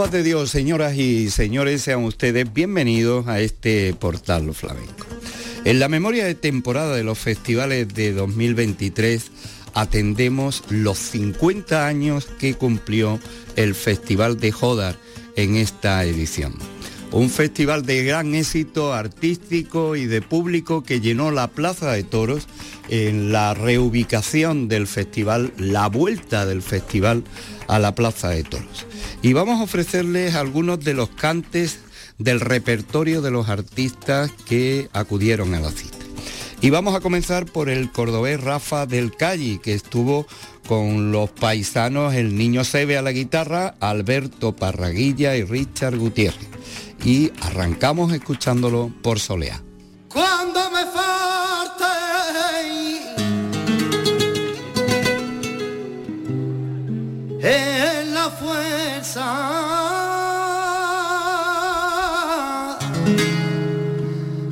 paz de Dios, señoras y señores, sean ustedes bienvenidos a este portal flamenco. En la memoria de temporada de los festivales de 2023 atendemos los 50 años que cumplió el Festival de Jodar en esta edición. Un festival de gran éxito artístico y de público que llenó la Plaza de Toros en la reubicación del festival, la vuelta del festival a la Plaza de Toros y vamos a ofrecerles algunos de los cantes del repertorio de los artistas que acudieron a la cita. Y vamos a comenzar por el cordobés Rafa del Calle, que estuvo con los paisanos El Niño Sebe a la guitarra, Alberto Parraguilla y Richard Gutiérrez. Y arrancamos escuchándolo por Soleá. Cuando me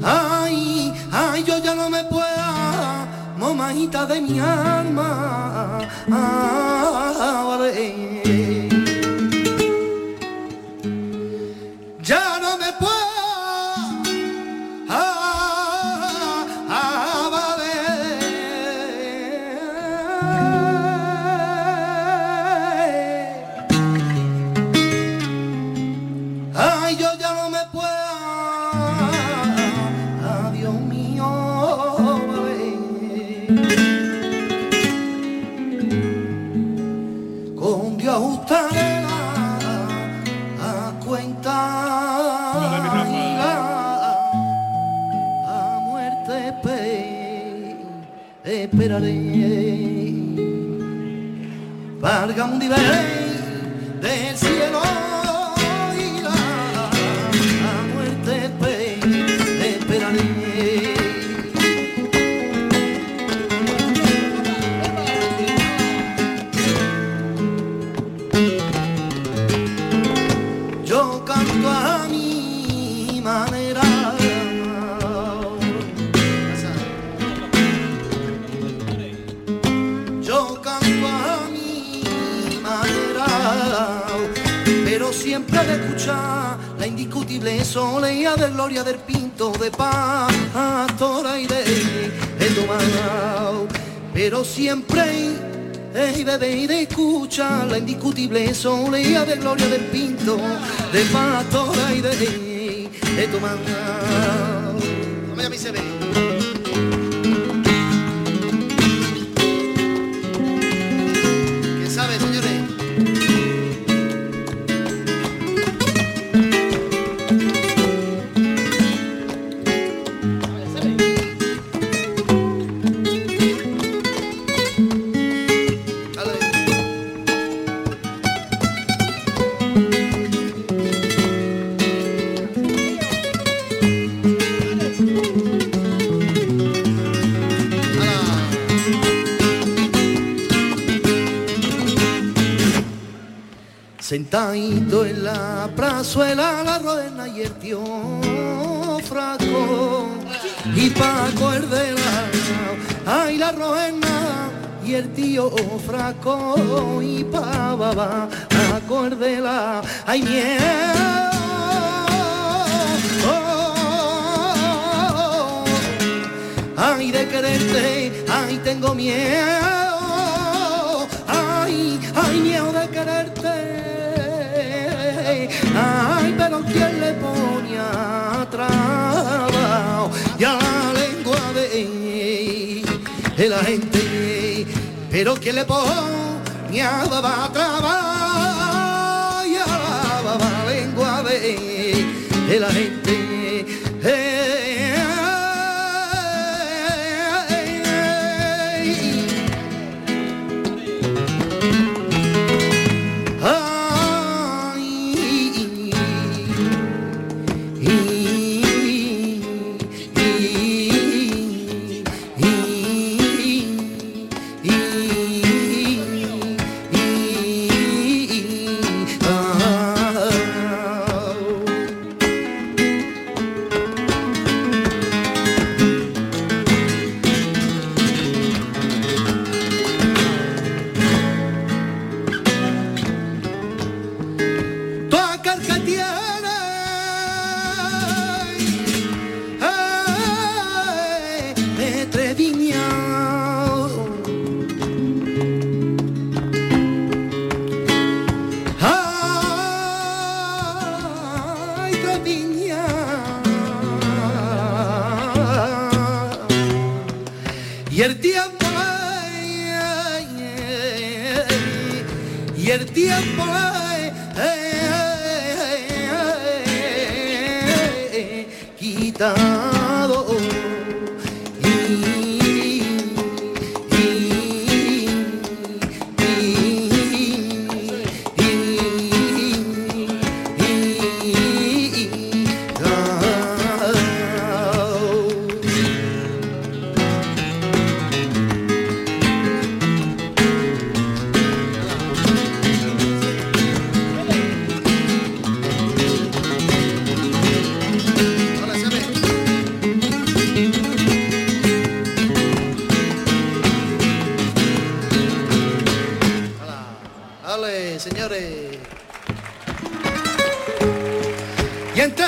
Ay, ay, yo ya no me puedo, mamajita de mi alma. Ya liberaré. Parga un indiscutible soleá de gloria del pinto de pastora y de, de Pero siempre y bebé y de escucha la indiscutible soleá de gloria del pinto de pastora y de, de ve. Sentadito en la prazuela, la rodena y el tío fraco. Y Paco el de la, ay la rodena y el tío fraco. Y pa baba, Paco de la, ay miedo. ay de quererte, ay tengo miedo, pero ¿quién le ponía trabajo y a la lengua de la gente? Pero ¿quién le ponía trabajo y a la lengua de la gente?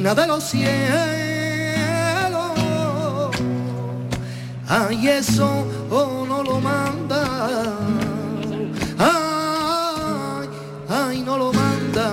los cielos. Ay, eso oh, no lo manda. Ay, ay, no lo manda.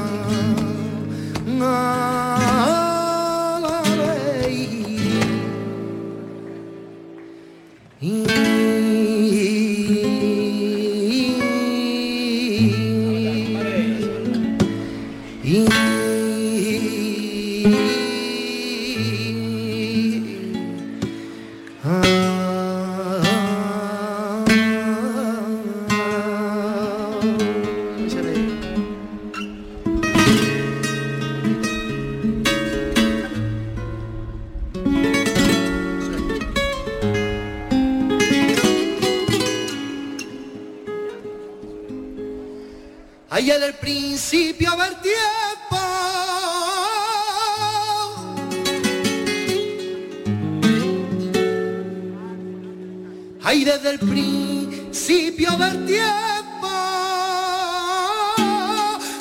principio del tiempo,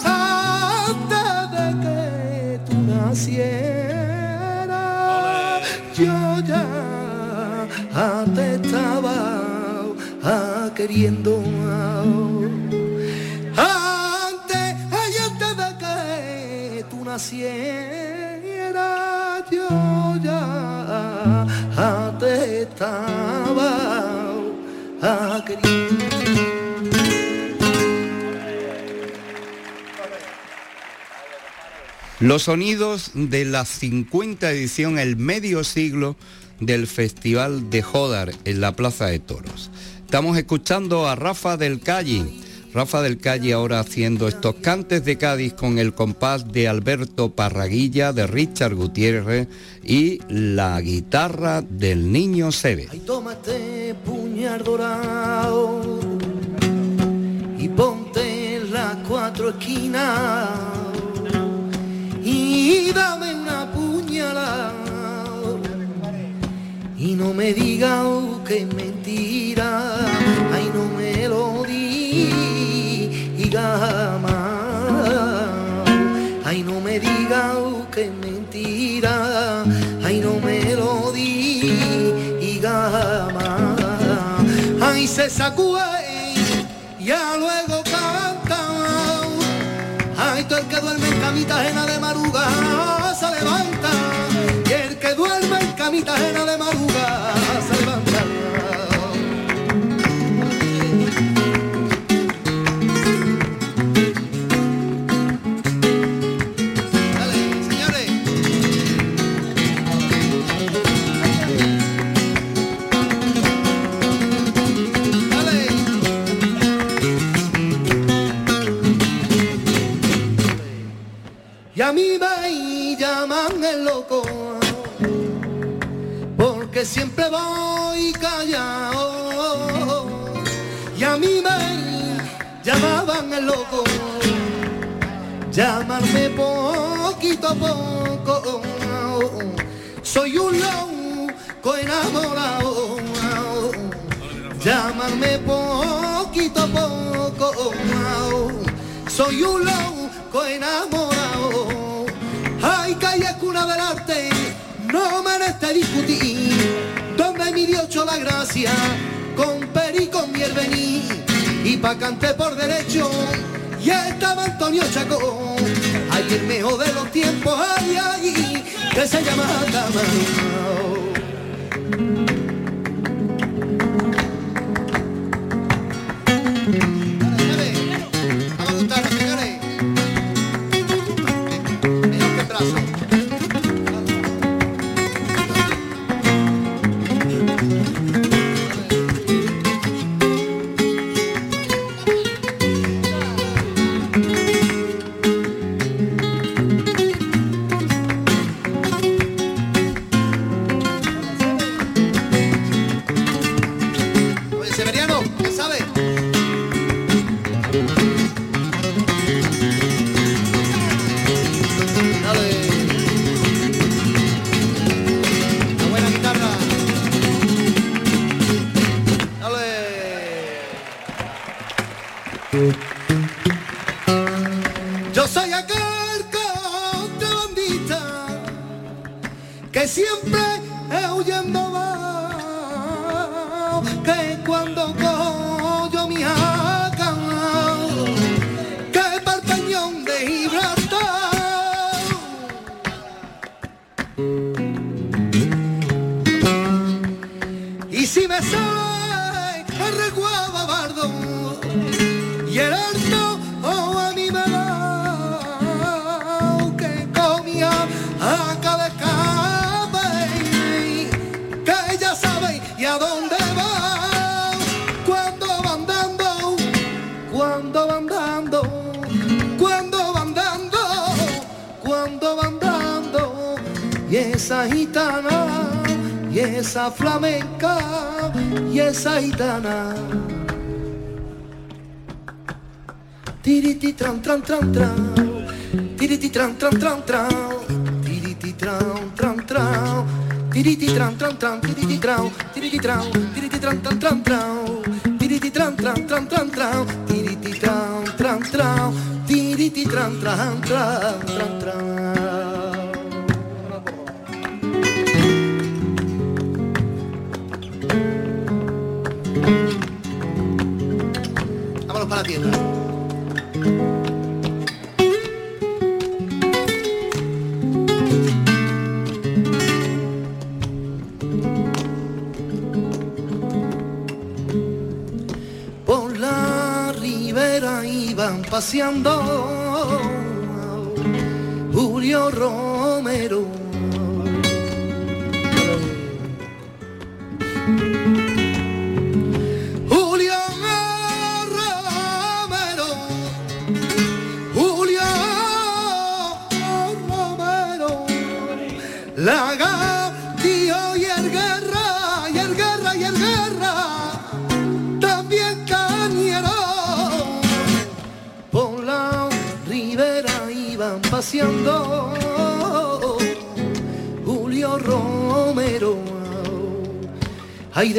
antes de que tú nacieras, yo ya te estaba queriendo. Antes, ay, antes de que tú nacieras, yo ya te estaba queriendo. Los sonidos de la 50 edición, el medio siglo del Festival de Jodar en la Plaza de Toros. Estamos escuchando a Rafa del Calle. Rafa del Calle ahora haciendo estos cantes de Cádiz con el compás de Alberto Parraguilla, de Richard Gutiérrez y la guitarra del niño Sebe. tómate puñal dorado y ponte las cuatro esquinas y dame una puñalada y no me diga que es mentira, ay no me lo diga más, ay no me diga que es mentira, ay no me lo diga más, ay se sacude ya luego el que duerme en camita ajena de maruga se levanta. Y el que duerme en camita ajena de maruga me llamarme por poquito a poco. Soy un loco enamorado. Llámame poquito a poco. Soy un loco enamorado. Ay, calle cuna del arte, no merece discutir. Donde mi Dios la gracia, con perico mi el vení. Y pa' canté por derecho, y estaba Antonio Chacón. Ay, el mejor de los tiempos, ay, ay, que se llama Camarón. Tran tran tiriti tran tran tran tran tiriti tran tran tran tiriti tran tran tran tiriti tran tiriti tran tiriti tran tran tran tran tiriti tran tran tran tran tran tiriti tran tran tran tiriti tran tran tran tran tran Vámonos para la tierra. Paseando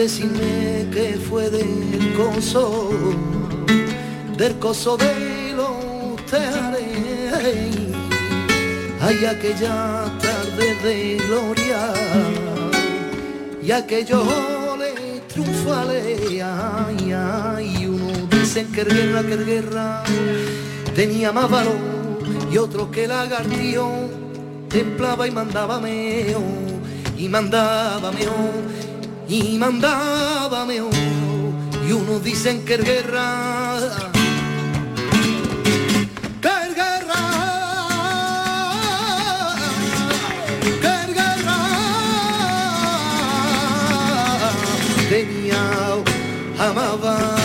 decime que fue del coso, del coso de los teares. Ay, aquella tarde de gloria y aquellos triunfales. Ay, ay, uno dicen que guerra, que guerra tenía más valor y otro que lagartío templaba y mandaba meo, y mandaba meo, y mandaba meo, y unos dicen que es guerra, que es guerra, que es guerra, tenía, amaba.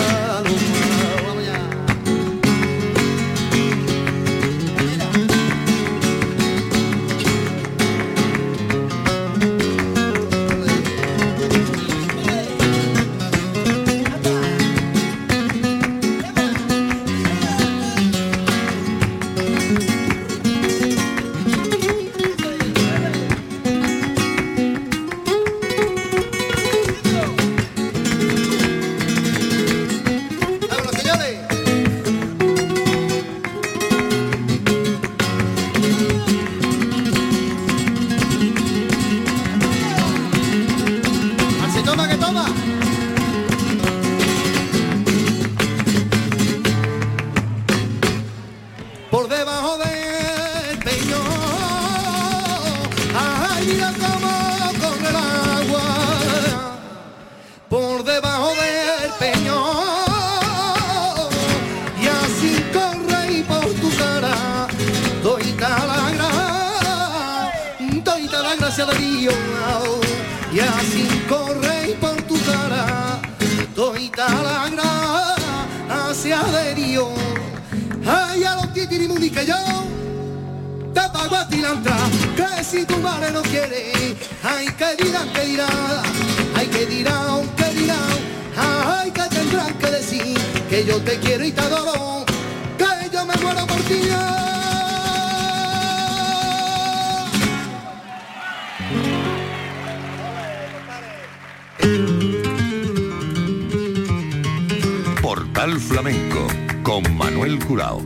Portal Flamenco con Manuel Curao.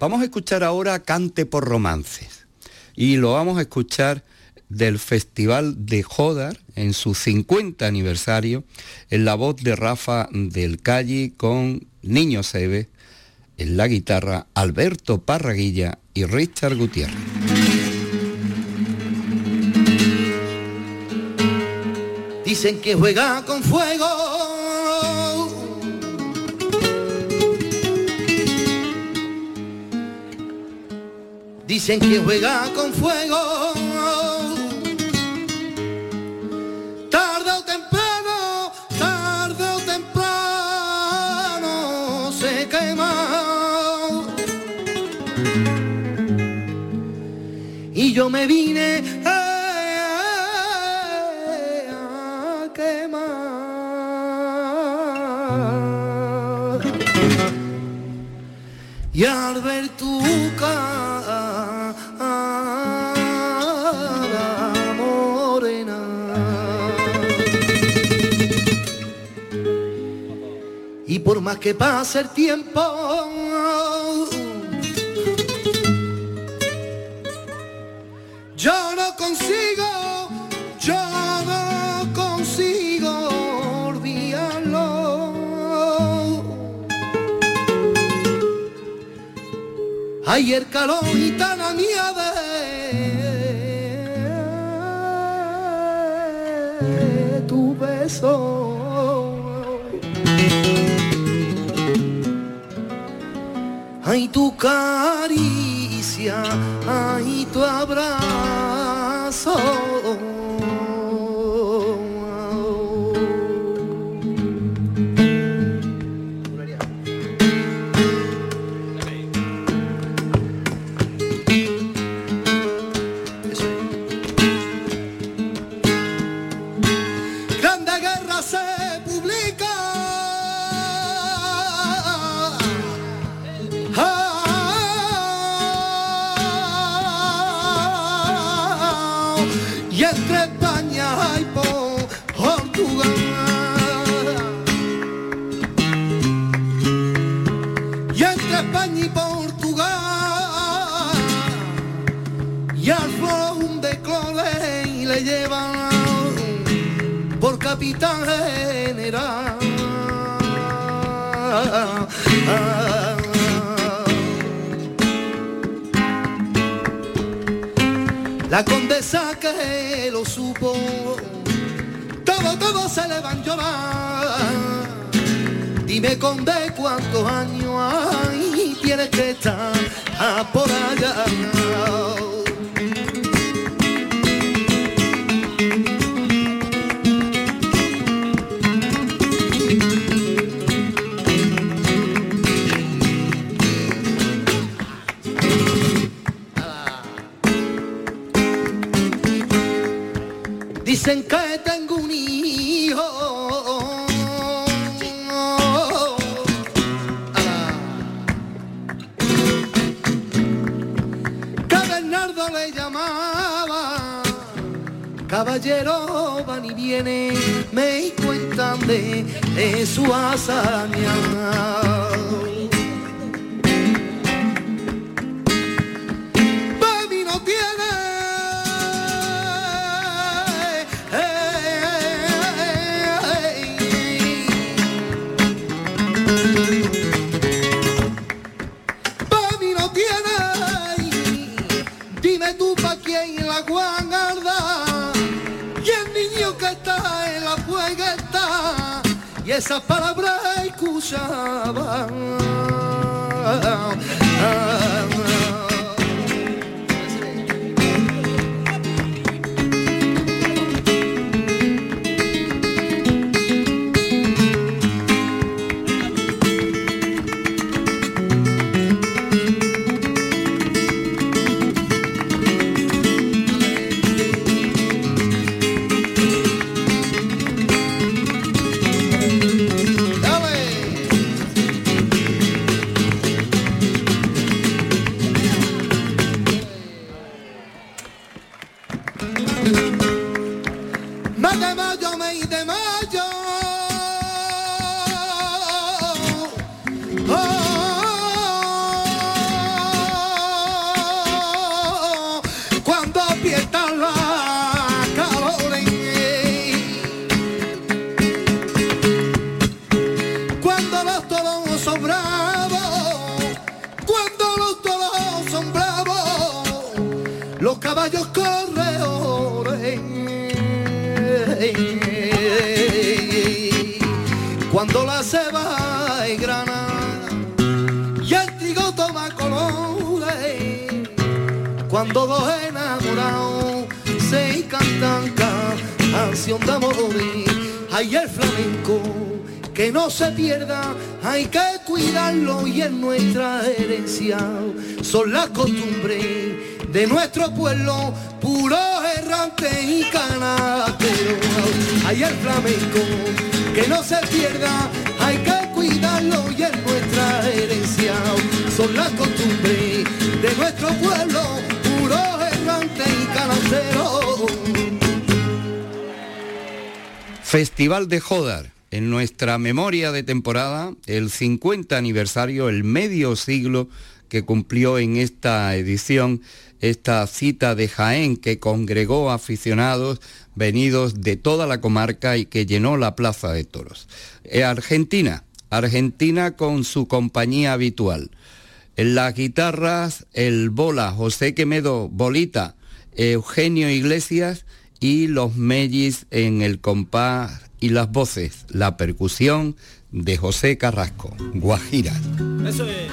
Vamos a escuchar ahora Cante por Romances y lo vamos a escuchar del Festival de Jodar en su 50 aniversario en la voz de Rafa del Calle con Niño Sebe en la guitarra Alberto Parraguilla y Richard Gutiérrez. Dicen que juega con fuego. Dicen que juega con fuego. Tarde o temprano, tarde o temprano se quema. Y yo me vine Y al ver tu cara morena. Y por más que pase el tiempo Ay, el calor y tan de tu beso. Ay, tu caricia, ay, tu abrazo. La condesa que lo supo, todo, todo se le van a llorar. Dime conde cuántos años hay, tienes que estar por allá. Dicen que tengo un hijo. Ah. Le llamaba. Caballero van y viene, me cuentan de, de su hazaña. Y esas palabras escuchaban. se pierda, hay que cuidarlo y en nuestra herencia son las costumbres de nuestro pueblo, puro errante y canatero. Hay el flamenco, que no se pierda, hay que cuidarlo y en nuestra herencia son las costumbres de nuestro pueblo, Festival de Jodar en nuestra memoria de temporada el 50 aniversario, el medio siglo que cumplió en esta edición esta cita de Jaén que congregó aficionados venidos de toda la comarca y que llenó la Plaza de Toros. Eh, Argentina, Argentina con su compañía habitual. En las guitarras, el Bola, José Quemedo, Bolita, Eugenio Iglesias y los Mellis en el compás y las voces, la percusión de José Carrasco, Guajira. Eso es.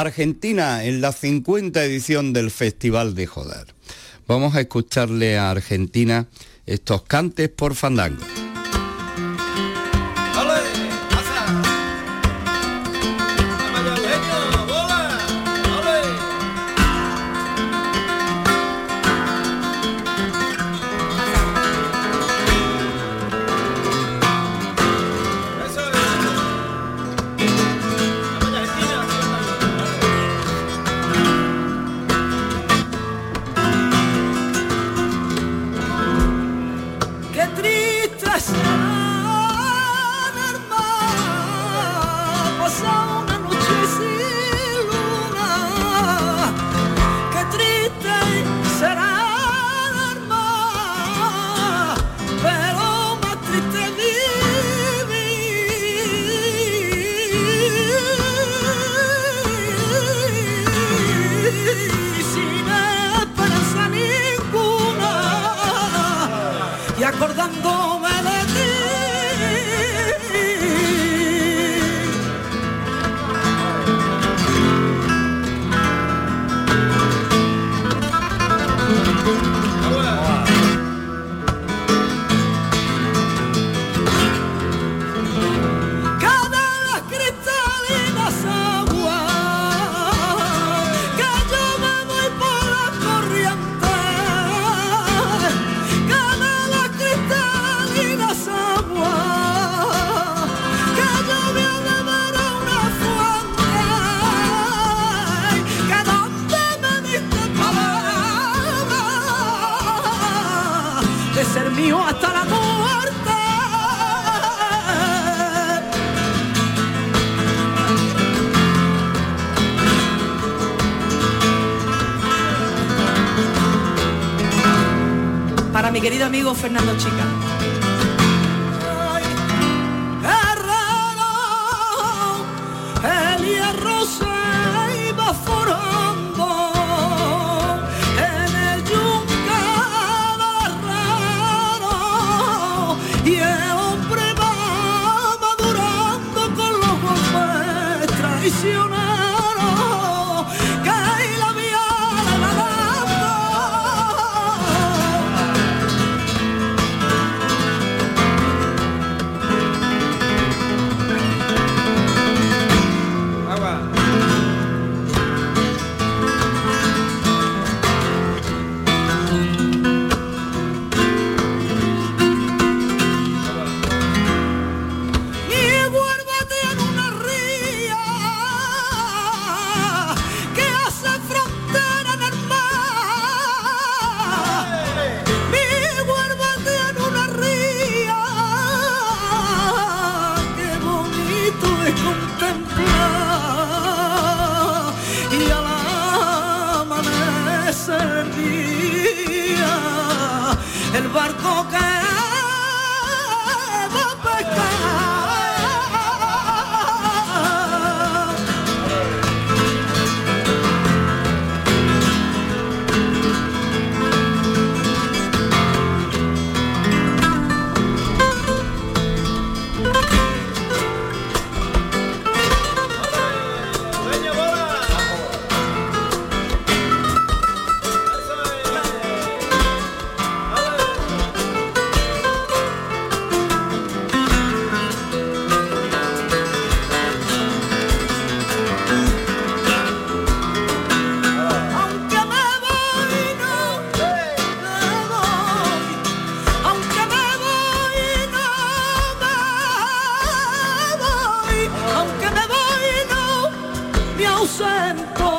Argentina en la 50 edición del Festival de Joder. Vamos a escucharle a Argentina estos cantes por fandango. chica. Ay, herrero, el hierro se iba forando en el yunque del herrero y el hombre va madurando con los golpes traicionados. ausento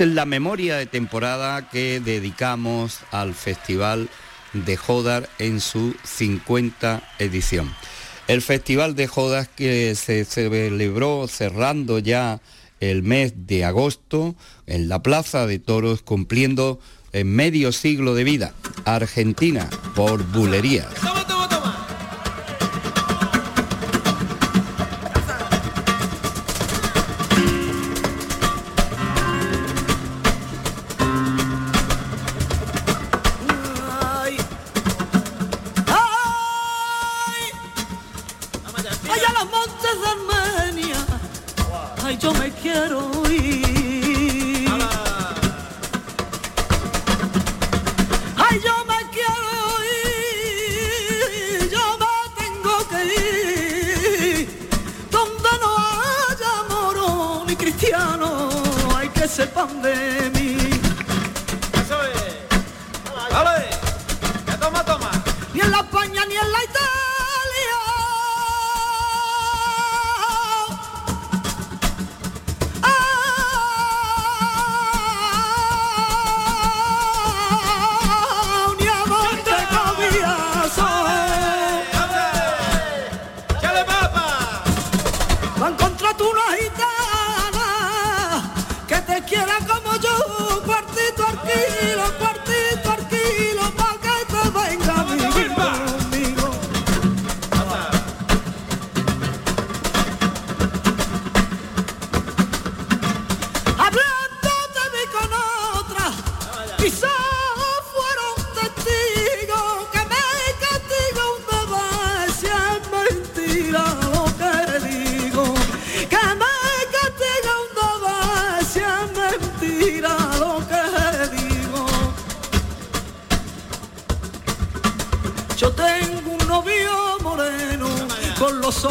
Es la memoria de temporada que dedicamos al Festival de Jodar en su 50 edición. El Festival de Jodas que se celebró cerrando ya el mes de agosto en la Plaza de Toros cumpliendo medio siglo de vida. Argentina por bulerías.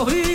Fleury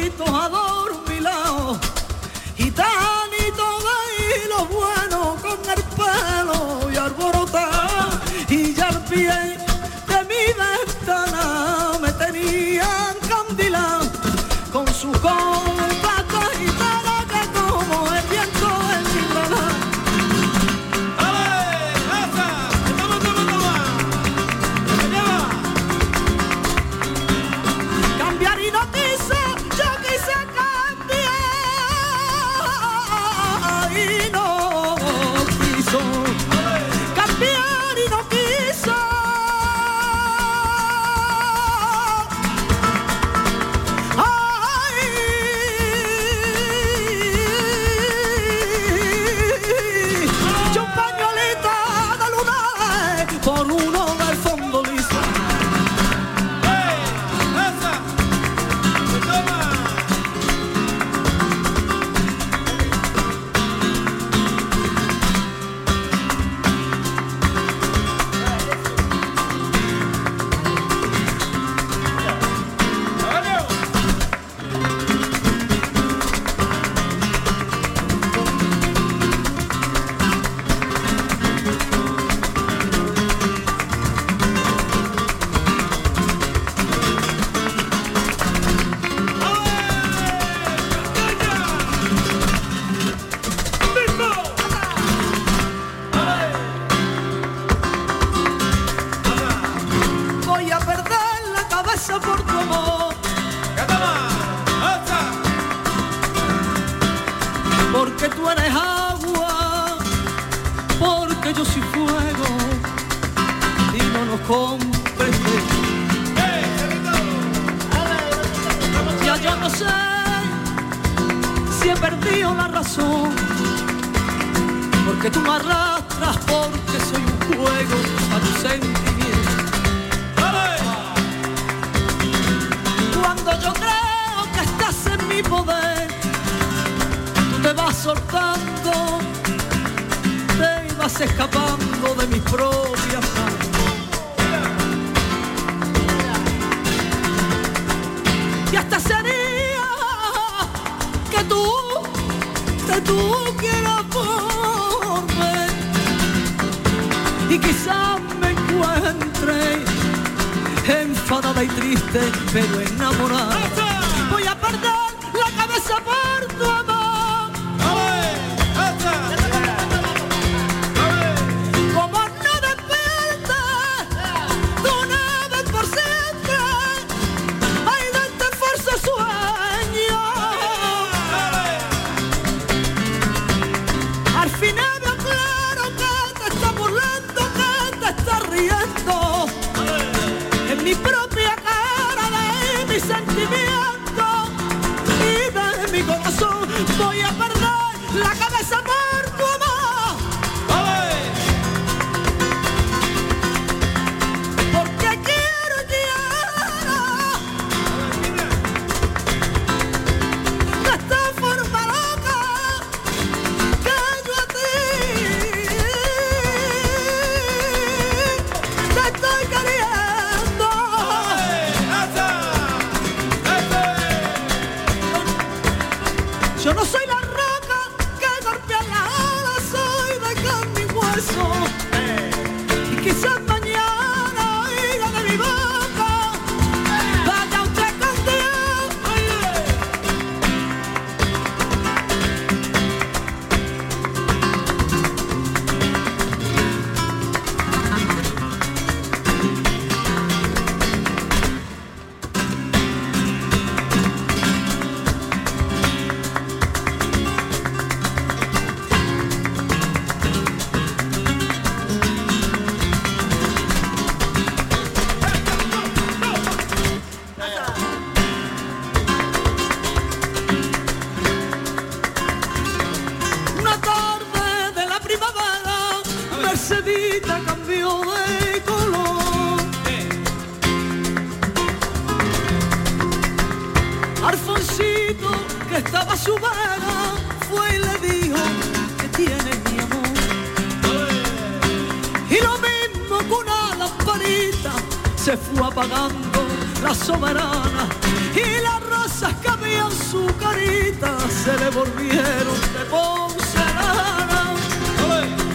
la soberana y las rosas que había en su carita se le volvieron de porcelana.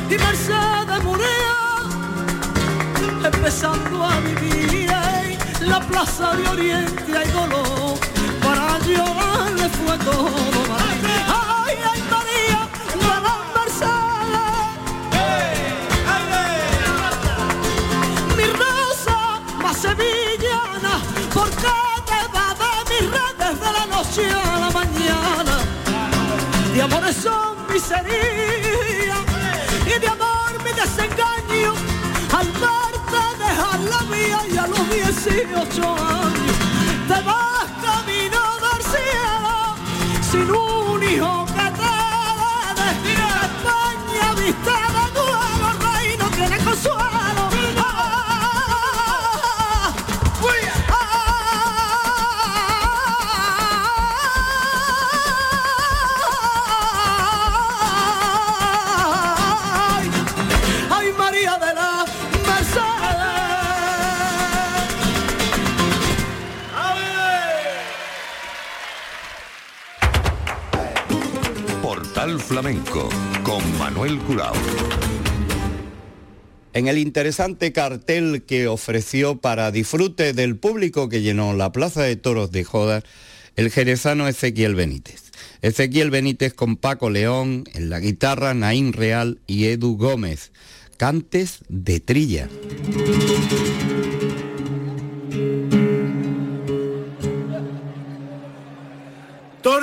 Y Mercedes murió empezando a vivir en la plaza de Oriente hay dolor para llorarle fue todo ay ay María a la mañana? De amores son miseria y de amor mi desengaño al verte dejar la vía y a los 18 años te vas camino del cielo sin un hijo que te dé España viste Portal Flamenco con Manuel Curao. En el interesante cartel que ofreció para disfrute del público que llenó la Plaza de Toros de Jodas, el jerezano Ezequiel Benítez. Ezequiel Benítez con Paco León, en la guitarra Naín Real y Edu Gómez. Cantes de trilla. Todo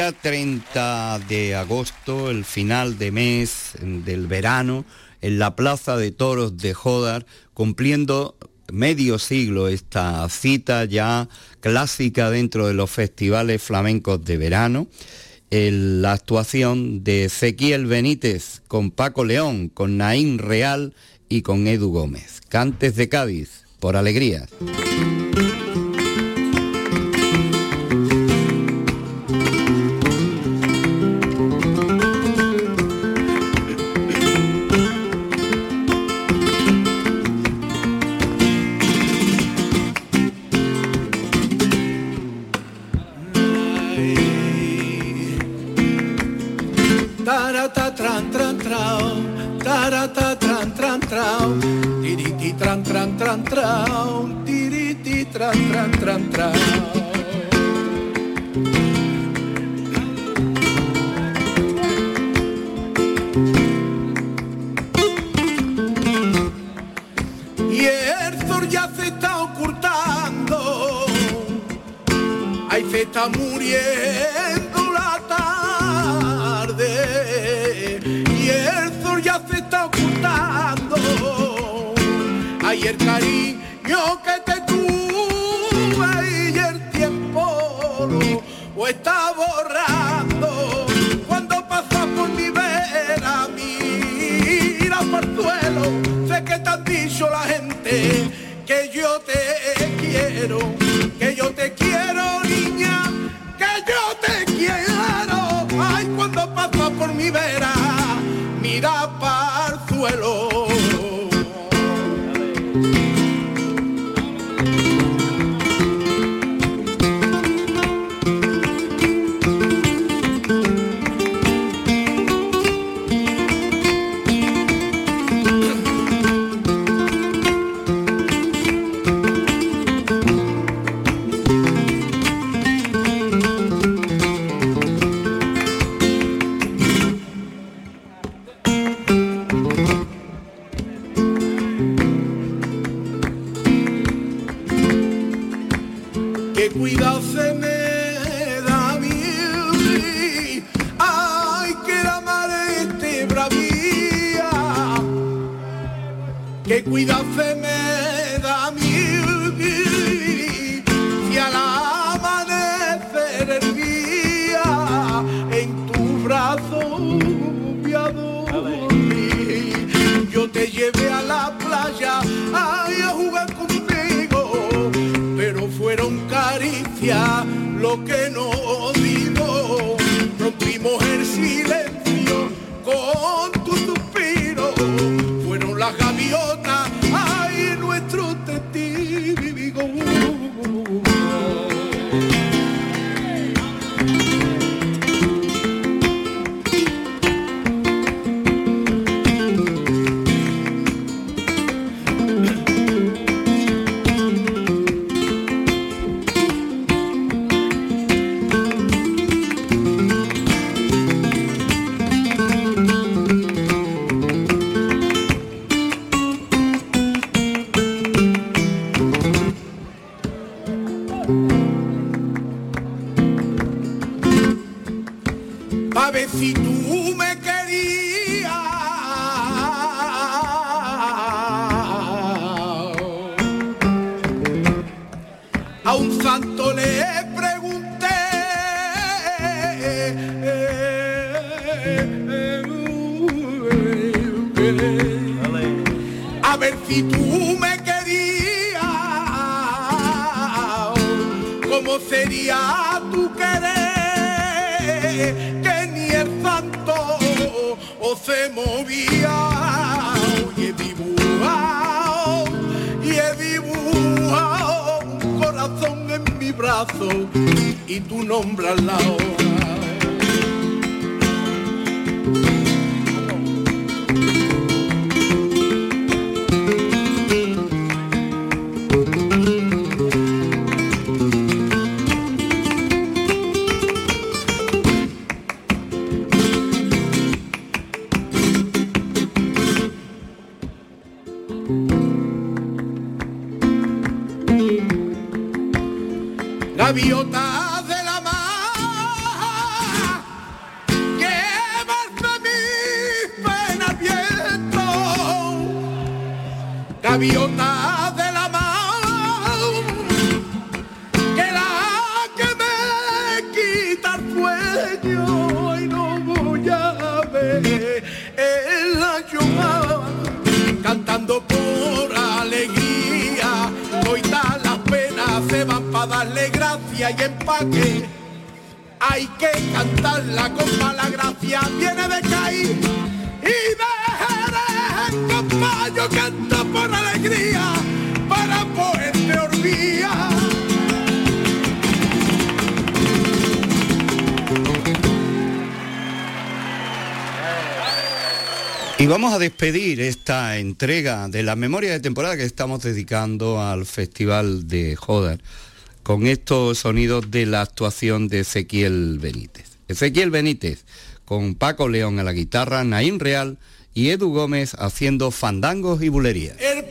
día 30 de agosto, el final de mes del verano, en la Plaza de Toros de Jodar, cumpliendo medio siglo esta cita ya clásica dentro de los festivales flamencos de verano, la actuación de Ezequiel Benítez con Paco León, con Naín Real y con Edu Gómez. Cantes de Cádiz, por alegría. a un santo le pregunté. A ver si tú me querías, ¿cómo sería tu querer? Que ni el santo o se movía. y tu nombre al lado. Y vamos a despedir esta entrega de la memoria de temporada que estamos dedicando al Festival de Joder con estos sonidos de la actuación de Ezequiel Benítez. Ezequiel Benítez con Paco León a la guitarra, Naín Real y Edu Gómez haciendo fandangos y bulerías. El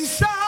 inside.